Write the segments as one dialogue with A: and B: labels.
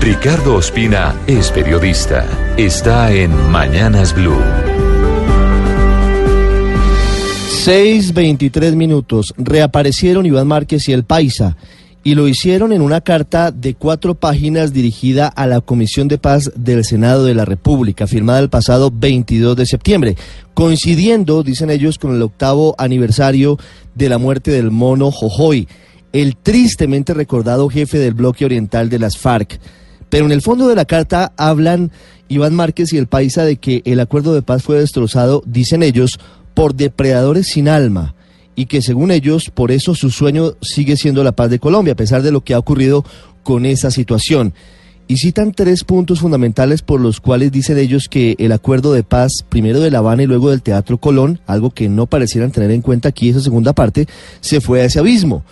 A: Ricardo Ospina es periodista. Está en Mañanas Blue.
B: 6.23 minutos. Reaparecieron Iván Márquez y el Paisa. Y lo hicieron en una carta de cuatro páginas dirigida a la Comisión de Paz del Senado de la República, firmada el pasado 22 de septiembre, coincidiendo, dicen ellos, con el octavo aniversario de la muerte del mono Jojoy, el tristemente recordado jefe del bloque oriental de las FARC. Pero en el fondo de la carta hablan Iván Márquez y el Paisa de que el acuerdo de paz fue destrozado, dicen ellos, por depredadores sin alma y que según ellos, por eso su sueño sigue siendo la paz de Colombia, a pesar de lo que ha ocurrido con esa situación. Y citan tres puntos fundamentales por los cuales dicen ellos que el acuerdo de paz, primero de La Habana y luego del Teatro Colón, algo que no parecieran tener en cuenta aquí, esa segunda parte, se fue a ese abismo.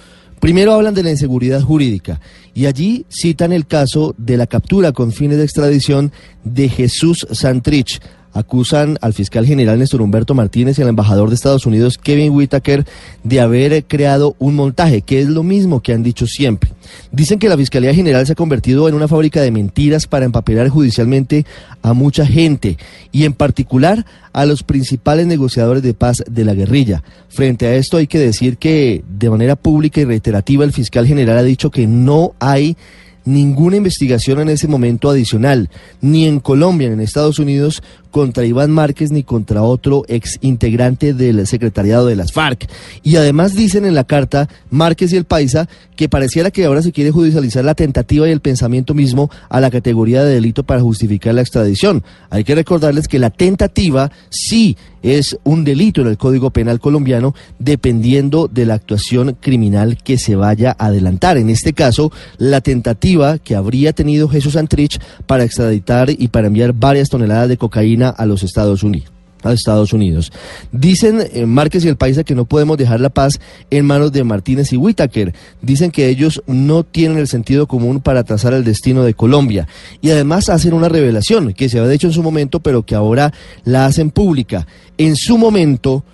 B: Primero hablan de la inseguridad jurídica y allí citan el caso de la captura con fines de extradición de Jesús Santrich, acusan al fiscal general Néstor Humberto Martínez y al embajador de Estados Unidos Kevin Whitaker de haber creado un montaje, que es lo mismo que han dicho siempre. Dicen que la Fiscalía General se ha convertido en una fábrica de mentiras para empapelar judicialmente a mucha gente y en particular a los principales negociadores de paz de la guerrilla. Frente a esto hay que decir que de manera pública y reiterativa el fiscal general ha dicho que no hay ninguna investigación en ese momento adicional, ni en Colombia, ni en Estados Unidos, contra Iván Márquez ni contra otro ex integrante del secretariado de las FARC. Y además dicen en la carta Márquez y el Paisa que pareciera que ahora se quiere judicializar la tentativa y el pensamiento mismo a la categoría de delito para justificar la extradición. Hay que recordarles que la tentativa sí es un delito en el Código Penal colombiano dependiendo de la actuación criminal que se vaya a adelantar. En este caso, la tentativa que habría tenido Jesús Antrich para extraditar y para enviar varias toneladas de cocaína a los Estados Unidos a Estados Unidos. Dicen eh, Márquez y el Paisa que no podemos dejar la paz en manos de Martínez y Whitaker. Dicen que ellos no tienen el sentido común para trazar el destino de Colombia. Y además hacen una revelación que se había hecho en su momento, pero que ahora la hacen pública. En su momento,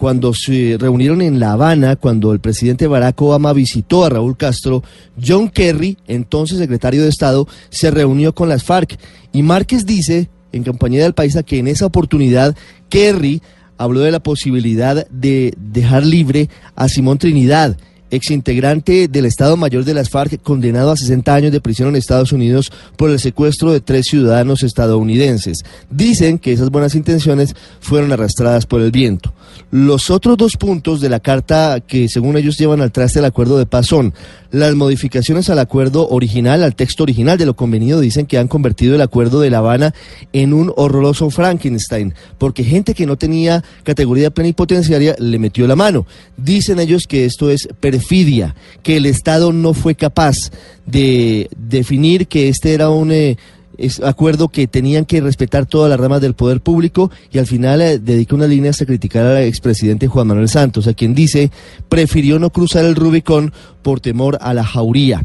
B: cuando se reunieron en La Habana, cuando el presidente Barack Obama visitó a Raúl Castro, John Kerry, entonces secretario de Estado, se reunió con las FARC. Y Márquez dice en compañía del Paisa que en esa oportunidad Kerry habló de la posibilidad de dejar libre a Simón Trinidad, exintegrante del Estado Mayor de las FARC, condenado a 60 años de prisión en Estados Unidos por el secuestro de tres ciudadanos estadounidenses. Dicen que esas buenas intenciones fueron arrastradas por el viento. Los otros dos puntos de la carta que según ellos llevan al traste del acuerdo de paz son las modificaciones al acuerdo original, al texto original de lo convenido, dicen que han convertido el acuerdo de La Habana en un horroroso Frankenstein, porque gente que no tenía categoría plenipotenciaria le metió la mano. Dicen ellos que esto es perfidia, que el Estado no fue capaz de definir que este era un... Eh, acuerdo que tenían que respetar todas las ramas del poder público y al final eh, dedica unas líneas a criticar al expresidente Juan Manuel Santos, a quien dice prefirió no cruzar el Rubicón por temor a la jauría.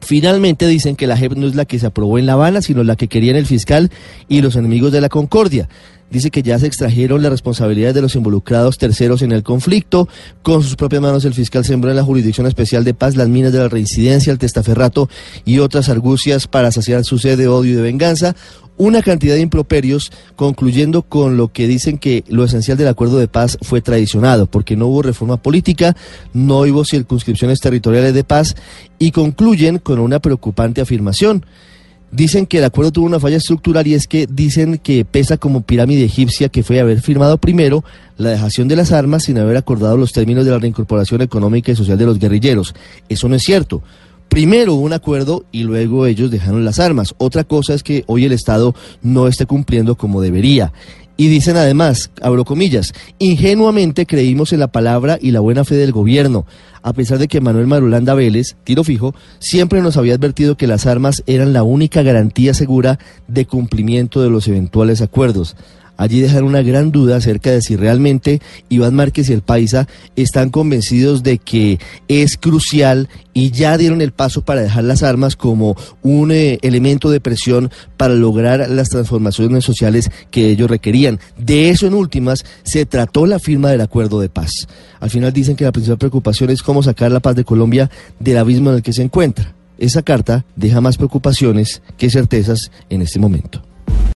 B: Finalmente dicen que la JEP no es la que se aprobó en La Habana, sino la que querían el fiscal y los enemigos de la concordia. Dice que ya se extrajeron las responsabilidades de los involucrados terceros en el conflicto. Con sus propias manos el fiscal sembró en la Jurisdicción Especial de Paz las minas de la reincidencia, el testaferrato y otras argucias para saciar su sed de odio y de venganza una cantidad de improperios, concluyendo con lo que dicen que lo esencial del acuerdo de paz fue traicionado, porque no hubo reforma política, no hubo circunscripciones territoriales de paz, y concluyen con una preocupante afirmación. Dicen que el acuerdo tuvo una falla estructural y es que dicen que pesa como pirámide egipcia que fue haber firmado primero la dejación de las armas sin haber acordado los términos de la reincorporación económica y social de los guerrilleros. Eso no es cierto primero hubo un acuerdo y luego ellos dejaron las armas. Otra cosa es que hoy el Estado no esté cumpliendo como debería. Y dicen además, abro comillas, ingenuamente creímos en la palabra y la buena fe del gobierno, a pesar de que Manuel Marulanda Vélez, tiro fijo, siempre nos había advertido que las armas eran la única garantía segura de cumplimiento de los eventuales acuerdos. Allí dejan una gran duda acerca de si realmente Iván Márquez y el Paisa están convencidos de que es crucial y ya dieron el paso para dejar las armas como un eh, elemento de presión para lograr las transformaciones sociales que ellos requerían. De eso en últimas se trató la firma del acuerdo de paz. Al final dicen que la principal preocupación es cómo sacar la paz de Colombia del abismo en el que se encuentra. esa carta deja más preocupaciones que certezas en este momento.